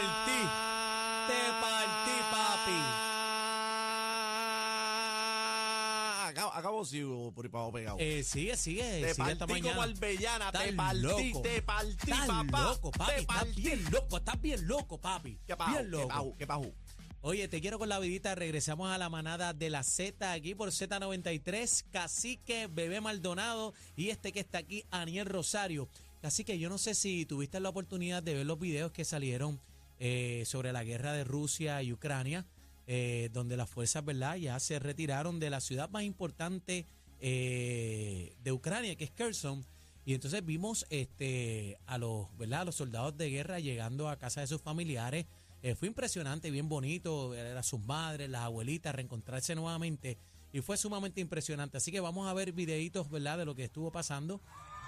partí. Te partí, papi. Acabo, acabo sí, por ahí pegado. Eh, sigue, sigue. te sigue partí como mañana. albellana, te partí, loco. te partí, Estás papá. loco, papi. te Estás partí. bien loco, estás bien loco, papi. ¿Qué pajo? Bien ¿Qué loco. pajo? ¿Qué pajo? Oye, te quiero con la vidita. Regresamos a la manada de la Z aquí por Z93. Cacique, Bebé Maldonado y este que está aquí, Aniel Rosario. Cacique, yo no sé si tuviste la oportunidad de ver los videos que salieron eh, sobre la guerra de Rusia y Ucrania, eh, donde las fuerzas, ¿verdad?, ya se retiraron de la ciudad más importante eh, de Ucrania, que es Kherson. Y entonces vimos este, a los, ¿verdad? los soldados de guerra llegando a casa de sus familiares. Eh, fue impresionante, bien bonito, ver a sus madres, las abuelitas, reencontrarse nuevamente. Y fue sumamente impresionante. Así que vamos a ver videitos, ¿verdad?, de lo que estuvo pasando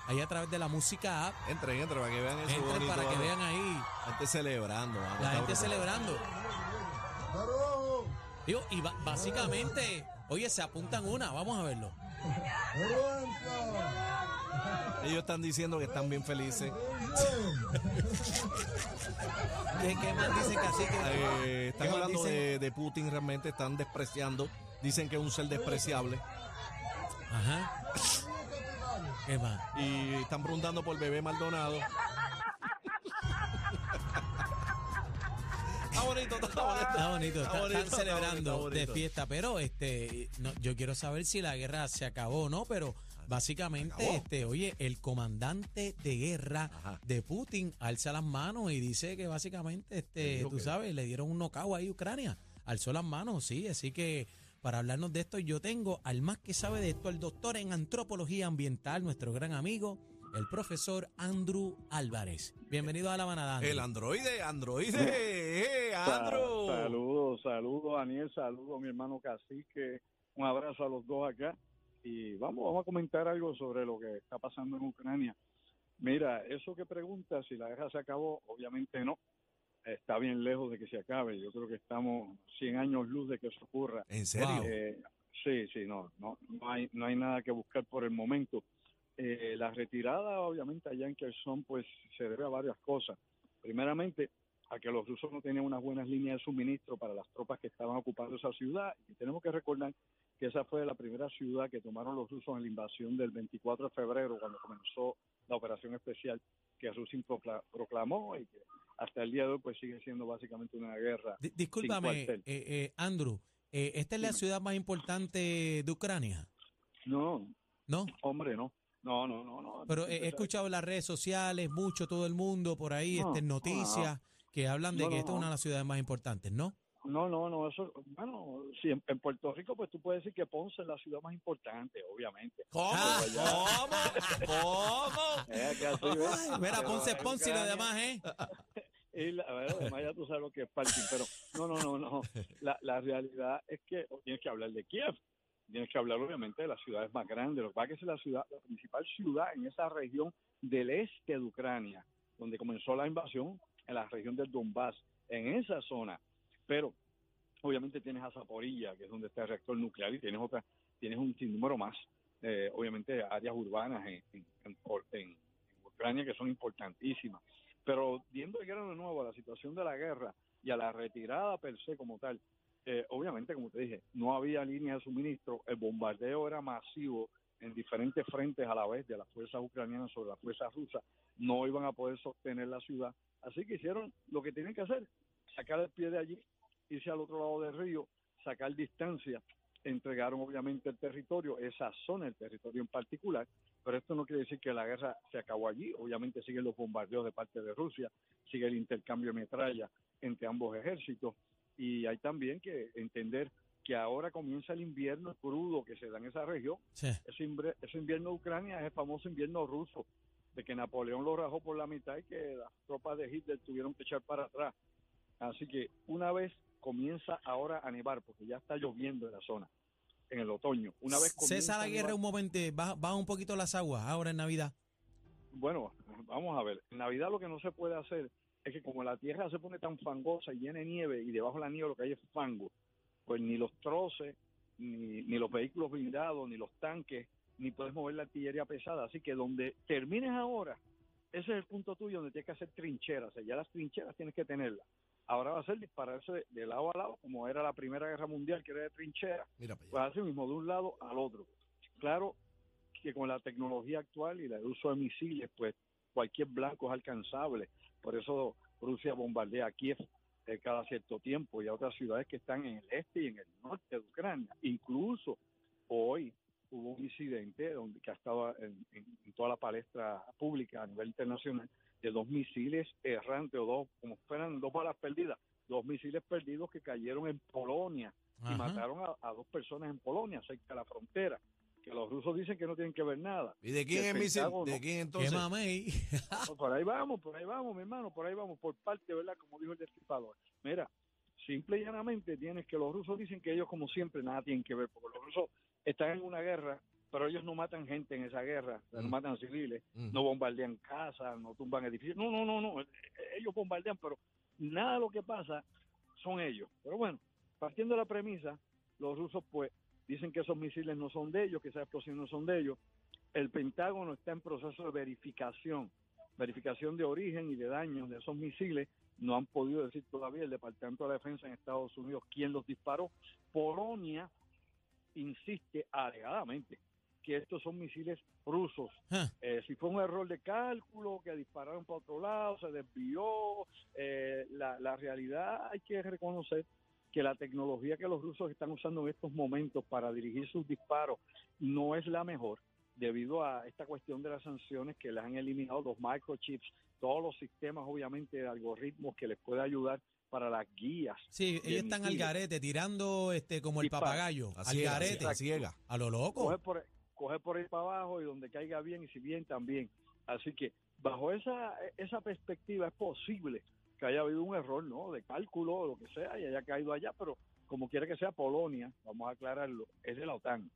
ahí a través de la música app. Entren, entren para que vean eso. Entren bonito, para que vean ahí La gente celebrando. la gente brutal. celebrando. Digo, y básicamente, oye, se apuntan una, vamos a verlo. Ellos están diciendo que están bien felices. ¿Qué, qué más dicen Cacique? Eh, están ¿Qué más hablando de, de Putin, realmente están despreciando. Dicen que es un ser despreciable. Ajá. ¿Qué más? Y están preguntando por bebé Maldonado. Está bonito, está bonito. Está bonito, está- bonito, están celebrando está bonito. de fiesta, pero este, no, yo quiero saber si la guerra se acabó o no, pero básicamente, acabó. este, oye, el comandante de guerra Ajá. de Putin alza las manos y dice que básicamente, este, tú que- sabes, le dieron un knockout ahí a Ucrania, alzó las manos, sí, así que para hablarnos de esto yo tengo al más que sabe de esto, el doctor en antropología ambiental, nuestro gran amigo, el profesor Andrew Álvarez. Bienvenido a la manada. Andrew. El androide, androide, eh, Andrew. Sa- Saludos, saludos, Daniel, saludos, mi hermano Cacique. Un abrazo a los dos acá. Y vamos, vamos a comentar algo sobre lo que está pasando en Ucrania. Mira, eso que pregunta si la guerra se acabó, obviamente no. Está bien lejos de que se acabe. Yo creo que estamos 100 años luz de que eso ocurra. ¿En serio? Eh, sí, sí, no, no, no hay, no hay nada que buscar por el momento. Eh, la retirada, obviamente, allá en Kherson, pues se debe a varias cosas. Primeramente, a que los rusos no tenían unas buenas líneas de suministro para las tropas que estaban ocupando esa ciudad. Y tenemos que recordar que esa fue la primera ciudad que tomaron los rusos en la invasión del 24 de febrero, cuando comenzó la operación especial que Rusia procla- proclamó y que hasta el día de hoy pues sigue siendo básicamente una guerra. Di- Discúlpame, eh, eh, Andrew, eh, ¿esta es la ciudad más importante de Ucrania? No, ¿No? hombre, no. No, no, no, no. Pero he escuchado en las redes sociales, mucho, todo el mundo por ahí, No, este, en no, noticias, que hablan de que esta es una de las ciudades más importantes, ¿no? No, no, no, eso, bueno, sí, en, en Puerto Rico, pues tú puedes decir que Ponce es la ciudad más importante, obviamente. ¿Cómo? Ah. ¿Cómo? ¿Cómo? Eh, que así, ¿ves? Ay, Mira, Ponce, en Ponce y lo demás, ¿eh? Y la, bueno, además ya tú sabes lo que es parking, pero no, no, no, no. La, la realidad es que tienes que hablar de Kiev, tienes que hablar obviamente de las ciudades más grandes. Lo que pasa es que es la ciudad, la principal ciudad en esa región del este de Ucrania, donde comenzó la invasión, en la región del Donbass, en esa zona. Pero obviamente tienes a Zaporilla, que es donde está el reactor nuclear, y tienes otra, tienes un sinnúmero más, eh, obviamente áreas urbanas en, Ucrania que son importantísimas. Pero viendo el grano de nuevo a la situación de la guerra y a la retirada per se como tal, eh, obviamente, como te dije, no había línea de suministro, el bombardeo era masivo en diferentes frentes a la vez de las fuerzas ucranianas sobre las fuerzas rusas, no iban a poder sostener la ciudad, así que hicieron lo que tienen que hacer, sacar el pie de allí, irse al otro lado del río, sacar distancia, entregaron obviamente el territorio, esa zona, el territorio en particular, pero esto no quiere decir que la guerra se acabó allí. Obviamente siguen los bombardeos de parte de Rusia, sigue el intercambio de metralla entre ambos ejércitos y hay también que entender que ahora comienza el invierno crudo que se da en esa región. Sí. Ese, ese invierno de Ucrania es el famoso invierno ruso, de que Napoleón lo rajó por la mitad y que las tropas de Hitler tuvieron que echar para atrás. Así que una vez comienza ahora a nevar, porque ya está lloviendo en la zona, en el otoño. Una vez Cesa la guerra un momento, baja, baja un poquito las aguas ahora en Navidad. Bueno, vamos a ver. En Navidad lo que no se puede hacer es que como la tierra se pone tan fangosa y llena de nieve y debajo de la nieve lo que hay es fango, pues ni los troces, ni, ni los vehículos blindados, ni los tanques, ni puedes mover la artillería pesada. Así que donde termines ahora, ese es el punto tuyo donde tienes que hacer trincheras. O sea, ya las trincheras tienes que tenerlas. Ahora va a ser dispararse de, de lado a lado, como era la Primera Guerra Mundial, que era de trinchera. Mira. Pues así mismo, de un lado al otro. Claro que con la tecnología actual y el uso de misiles, pues cualquier blanco es alcanzable. Por eso Rusia bombardea a Kiev eh, cada cierto tiempo y a otras ciudades que están en el este y en el norte de Ucrania. Incluso hoy hubo un incidente donde que ha estado en, en- en toda la palestra pública a nivel internacional de dos misiles errantes o dos, como fueran dos balas perdidas, dos misiles perdidos que cayeron en Polonia y mataron a, a dos personas en Polonia, cerca de la frontera, que los rusos dicen que no tienen que ver nada. ¿Y de quién es misil? ¿De quién ¿Qué entonces? mamey? Pues por ahí vamos, por ahí vamos, mi hermano, por ahí vamos, por parte, ¿verdad? Como dijo el destripador. Mira, simple y llanamente tienes que los rusos dicen que ellos, como siempre, nada tienen que ver, porque los rusos están en una guerra, pero ellos no matan gente en esa guerra, no Mm. matan civiles, Mm. no bombardean casas, no tumban edificios, no, no, no, no, eh, ellos bombardean, pero nada de lo que pasa son ellos. Pero bueno, partiendo de la premisa, los rusos pues dicen que esos misiles no son de ellos, que esas explosiones no son de ellos. El Pentágono está en proceso de verificación, verificación de origen y de daños de esos misiles. No han podido decir todavía el Departamento de la Defensa en Estados Unidos quién los disparó. Polonia insiste alegadamente que estos son misiles rusos. Ah. Eh, si fue un error de cálculo, que dispararon para otro lado, se desvió, eh, la, la realidad hay que reconocer que la tecnología que los rusos están usando en estos momentos para dirigir sus disparos no es la mejor debido a esta cuestión de las sanciones que les han eliminado los microchips, todos los sistemas obviamente de algoritmos que les puede ayudar para las guías. Sí, ellos están al garete, tirando este como el papagayo. Al garete. a ciega. A lo loco. por, coger por ahí para abajo y donde caiga bien y si bien también. Así que bajo esa, esa perspectiva es posible que haya habido un error, ¿no? De cálculo o lo que sea y haya caído allá, pero como quiera que sea Polonia, vamos a aclararlo, es de la OTAN.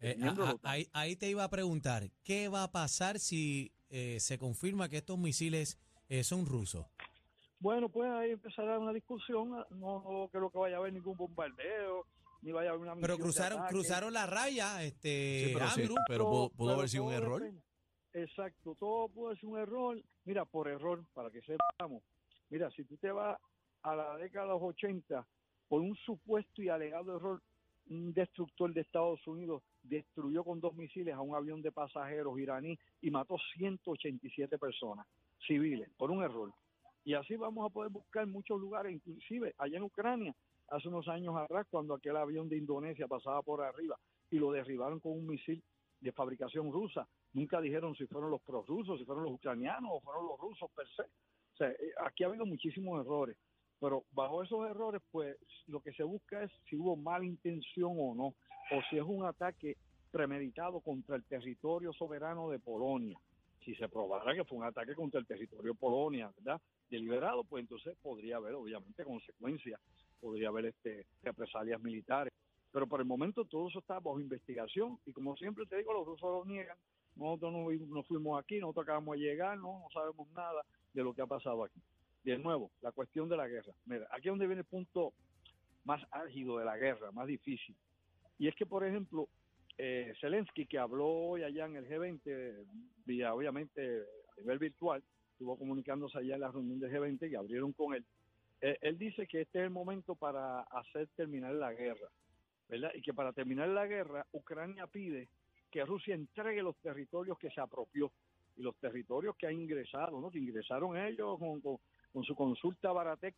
Eh, a- a- ahí, ahí te iba a preguntar, ¿qué va a pasar si eh, se confirma que estos misiles eh, son rusos? Bueno, pues ahí empezará una discusión, no, no creo que vaya a haber ningún bombardeo, ni vaya a haber una Pero cruzaron, cruzaron la raya, este, Sí, pero sí, Andrew. pero pudo, pudo pero haber sido un error. depende. Exacto, todo puede ser un error. Mira, por error, para que sepamos. Mira, si tú te vas a la década de los 80, por un supuesto y alegado error, un destructor de Estados Unidos destruyó con dos misiles a un avión de pasajeros iraní y mató 187 personas civiles por un error. Y así vamos a poder buscar muchos lugares, inclusive allá en Ucrania, hace unos años atrás, cuando aquel avión de Indonesia pasaba por arriba y lo derribaron con un misil de fabricación rusa. Nunca dijeron si fueron los prorrusos, si fueron los ucranianos o fueron los rusos per se. O sea, eh, aquí ha habido muchísimos errores, pero bajo esos errores, pues lo que se busca es si hubo mala intención o no, o si es un ataque premeditado contra el territorio soberano de Polonia. Si se probara que fue un ataque contra el territorio de Polonia, ¿verdad? Deliberado, pues entonces podría haber, obviamente, consecuencias, podría haber este, represalias militares. Pero por el momento todo eso está bajo investigación y como siempre te digo, los rusos lo niegan. Nosotros no, fuimos aquí, nosotros acabamos de llegar, no, sabemos nada de lo que ha pasado aquí. De nuevo, la cuestión de la guerra. Mira, aquí es donde viene el punto más álgido de la guerra, más difícil. Y es que, por ejemplo, eh, Zelensky, que habló hoy allá en el G20, vía obviamente a nivel virtual, estuvo comunicándose allá en la reunión del G20 que abrieron con él. Eh, él dice que este es el momento para hacer terminar la guerra, ¿verdad? Y que para terminar la guerra, Ucrania pide que Rusia entregue los territorios que se apropió y los territorios que ha ingresado, ¿no? Que ingresaron ellos con, con- su consulta Baratex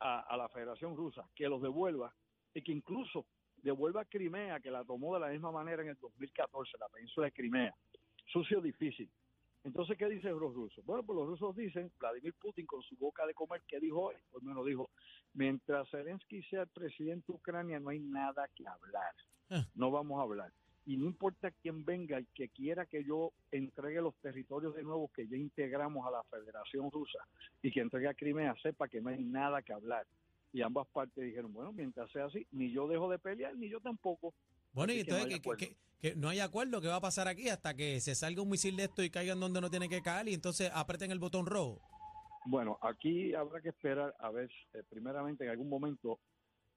a, a la Federación Rusa, que los devuelva y que incluso devuelva Crimea, que la tomó de la misma manera en el 2014, la península de Crimea. Sucio difícil. Entonces, ¿qué dicen los rusos? Bueno, pues los rusos dicen, Vladimir Putin con su boca de comer, ¿qué dijo hoy? Pues me lo dijo, mientras Zelensky sea el presidente de Ucrania no hay nada que hablar. Ah. No vamos a hablar. Y no importa quién venga y que quiera que yo entregue los territorios de nuevo que ya integramos a la Federación Rusa y que entregue a Crimea, sepa que no hay nada que hablar. Y ambas partes dijeron, bueno, mientras sea así, ni yo dejo de pelear, ni yo tampoco. Bueno, y Así que no entonces hay que, que- acuerdo. que- que no hay acuerdo, ¿qué va a pasar aquí? Hasta que se salga un misil de esto y caigan donde no tiene que caer y entonces aprieten el botón rojo. Bueno, aquí habrá que esperar a ver, eh, primeramente en algún momento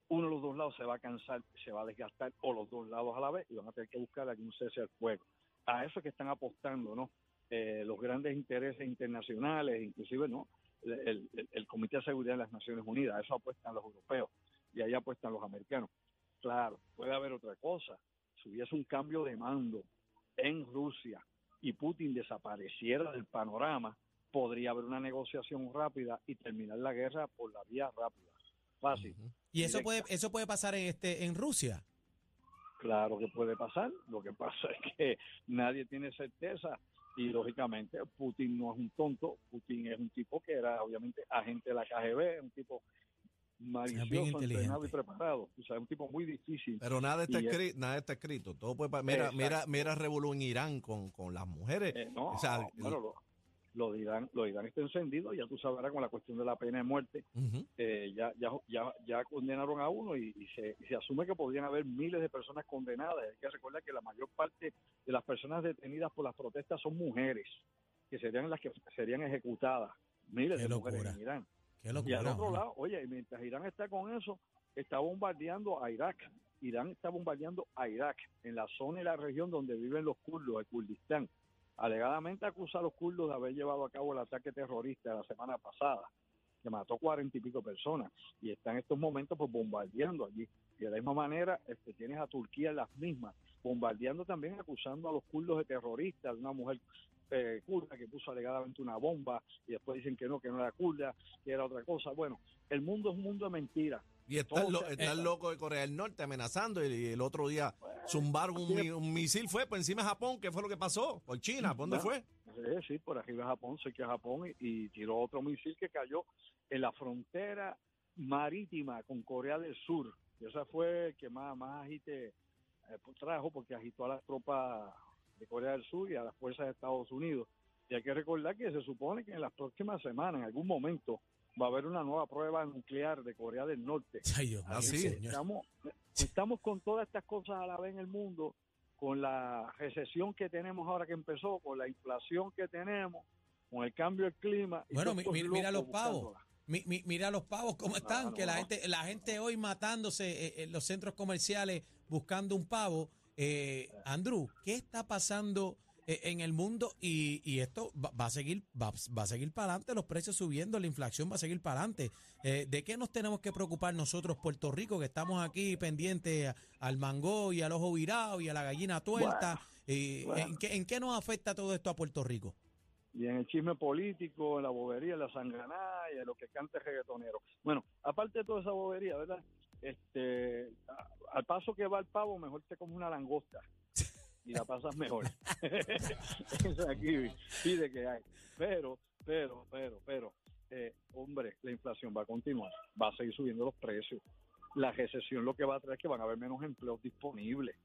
uno de los dos lados se va a cansar, se va a desgastar, o los dos lados a la vez, y van a tener que buscar algún cese al fuego. A eso es que están apostando, ¿no? eh, los grandes intereses internacionales, inclusive no el, el, el, Comité de Seguridad de las Naciones Unidas, eso apuestan los europeos y ahí apuestan los americanos. Claro, puede haber otra cosa. Si hubiese un cambio de mando en Rusia y Putin desapareciera del panorama, podría haber una negociación rápida y terminar la guerra por la vía rápida. Fácil. ¿Y eso puede, eso puede pasar en, este, en Rusia? Claro que puede pasar. Lo que pasa es que nadie tiene certeza y lógicamente Putin no es un tonto. Putin es un tipo que era obviamente agente de la KGB, un tipo malicioso, entrenado y preparado. O sea, un tipo muy difícil. Pero nada está, escrito, nada está escrito. Todo puede, mira, mira, mira Revolú en Irán con, con las mujeres. Eh, no, o sea, bueno, lo, lo de Irán, lo de Irán está encendido, ya tú sabrás con la cuestión de la pena de muerte, eh, ya, ya, ya, ya condenaron a uno y, se, se, asume que podrían haber miles de personas condenadas. Hay que recordar que la mayor parte de las personas detenidas por las protestas son mujeres, que serían las que serían ejecutadas, miles de mujeres en Irán. Y al otro lado, oye, mientras Irán está con eso, está bombardeando a Irak. Irán está bombardeando a Irak, en la zona y la región donde viven los kurdos, el Kurdistán alegadamente acusa a los kurdos de haber llevado a cabo el ataque terrorista la semana pasada, que mató cuarenta y pico personas, y está en estos momentos pues bombardeando allí. Y de la misma manera este, tienes a Turquía en las mismas, bombardeando también, acusando a los kurdos de terroristas, una mujer eh, kurda que puso alegadamente una bomba, y después dicen que no, que no era kurda, que era otra cosa. Bueno, el mundo es un mundo de mentiras. Y está, el, loco de Corea del Norte amenazando y, el otro día zumbaron un, misil, fue por encima de Japón, ¿qué fue lo que pasó? ¿Por China? ¿Por dónde fue? Sí, sí, por arriba de Japón, sé que Japón y, tiró otro misil que cayó en la frontera marítima con Corea del Sur. Y esa fue el que más, más agite eh, trajo porque agitó a las tropas de Corea del Sur y a las fuerzas de Estados Unidos. Y hay que recordar que se supone que en las próximas semanas, en algún momento, va a haber una nueva prueba nuclear de Corea del Norte. Así estamos, estamos con todas estas cosas a la vez en el mundo, con la recesión que tenemos ahora que empezó, con la inflación que tenemos, con el cambio del clima. Bueno, mira los pavos. mira los pavos cómo están, que la gente la gente hoy matándose eh, en los centros comerciales buscando un pavo. Eh, Andrew, ¿qué está pasando eh, en el mundo y, y esto va, a seguir va, va, a seguir para adelante, los precios subiendo, la inflación va a seguir para adelante. Eh, ¿De qué nos tenemos que preocupar nosotros, Puerto Rico, que estamos aquí pendientes al mango y al ojo virado y a la gallina tuerta? ¿en, qué, ¿En qué nos afecta todo esto a Puerto Rico? y en el chisme político, en la bobería, en la sanganada y en lo que canta el reggaetonero. Bueno, aparte de toda esa bobería, ¿verdad? Este, al paso que va el pavo, mejor te como una langosta y la pasas mejor. aquí pide que hay. Pero, pero, pero, pero, eh, hombre, la inflación va a continuar, va a seguir subiendo los precios. La recesión lo que va a traer es que van a haber menos empleos disponibles.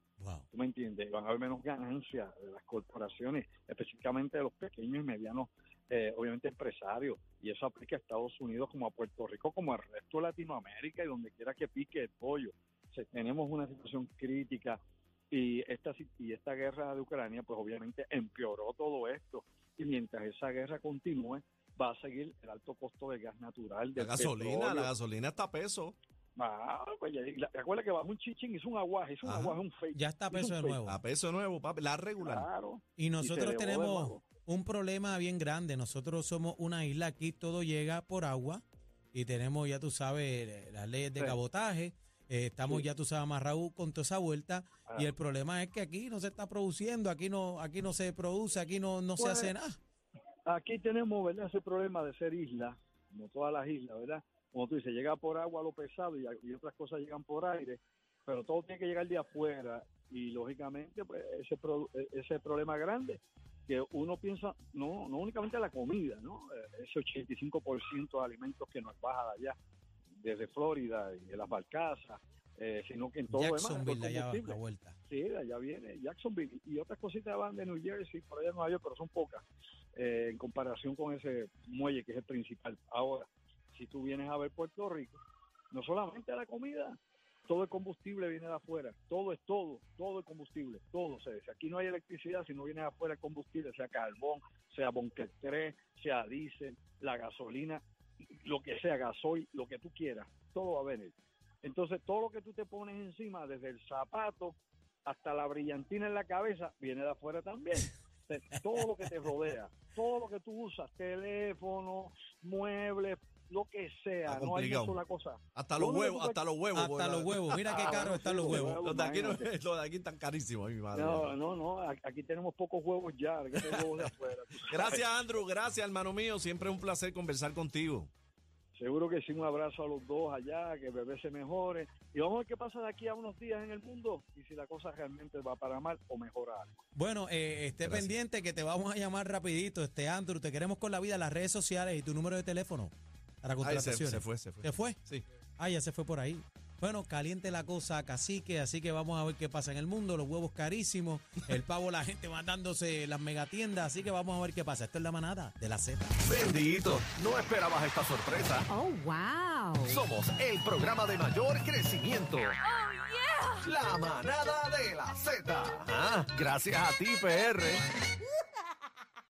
¿Tú me entiendes? Van a haber menos ganancias de las corporaciones, específicamente de los pequeños y medianos, eh, obviamente empresarios. Y eso aplica a Estados Unidos como a Puerto Rico, como al resto de Latinoamérica y donde quiera que pique el pollo. tenemos una situación crítica y esta, y esta guerra de Ucrania, pues obviamente empeoró todo esto. Y mientras esa guerra continúe, va a seguir el alto costo del gas natural. la gasolina, la gasolina está a peso. Ah, pues recuerda que bajó un chichín, hizo un aguaje, hizo un aguaje, un fake. Ya está a peso de nuevo. A peso de nuevo, papi, la regular. Claro. Y nosotros tenemos un problema bien grande. Nosotros somos una isla, aquí todo llega por agua y tenemos, ya tú sabes, las leyes de cabotaje eh, estamos ya, tú sabes, amarrados con toda esa vuelta y el problema es que aquí no se está produciendo, aquí no aquí no se produce, aquí no, no se hace nada. Aquí tenemos, ¿verdad? Ese problema de ser isla, como todas las islas, ¿verdad? Como tú dices, llega por agua lo pesado y, otras cosas llegan por aire, pero todo tiene que llegar de afuera y lógicamente pues ese, ese problema grande que uno piensa, no, no únicamente la comida, ¿no? Eh, ese 85% de alimentos que nos baja de allá, desde Florida y de las Barcazas, eh, sino que en todo Jacksonville, demás. Jacksonville, la vuelta. Sí, allá viene Jacksonville y otras cositas van de New Jersey, por allá en Nueva York, pero son pocas eh, en comparación con ese muelle que es el principal. Ahora, si tú vienes a ver Puerto Rico, no solamente la comida, todo el combustible viene de afuera, todo es todo, todo el combustible, todo. se dice aquí no hay electricidad si no viene de afuera el combustible, sea carbón, sea Bonker 3, sea diésel, la gasolina, lo que sea, gasoil, lo que tú quieras, todo va a venir. Entonces, todo lo que tú te pones encima, desde el zapato hasta la brillantina en la cabeza, viene de afuera también. todo lo que te rodea, todo lo que tú usas, teléfono, muebles, lo que sea, no hay una sola cosa. Hasta Lo los huevos, hasta los huevos. Hasta los huevos. Mira qué caro bueno, están los huevos. Los de aquí, no, los de aquí están carísimos, mi madre. No, no, no, aquí tenemos pocos huevos ya, aquí hay huevos de afuera. tú sabes. Gracias, Andrew. Gracias, hermano mío. Siempre es un placer conversar contigo. Seguro que sí, un abrazo a los dos allá, que el bebé se mejore. Y vamos a ver qué pasa de aquí a unos días en el mundo y si la cosa realmente va para mal o mejora algo. Bueno, eh, esté Gracias. pendiente que te vamos a llamar rapidito, este Andrew. Te queremos con la vida, las redes sociales y tu número de teléfono para Ay, se, contrataciones. se fue, se fue. ¿Se fue? Sí. Ah, ya se fue por ahí. Bueno, caliente la cosa, cacique, así que vamos a ver qué pasa en el mundo. Los huevos carísimos, el pavo, la gente mandándose las megatiendas, así que vamos a ver qué pasa. Esto es la manada de la Z. Bendito, no esperabas esta sorpresa. Oh, wow. Somos el programa de mayor crecimiento. La manada de la Z. Ah, gracias a ti, PR.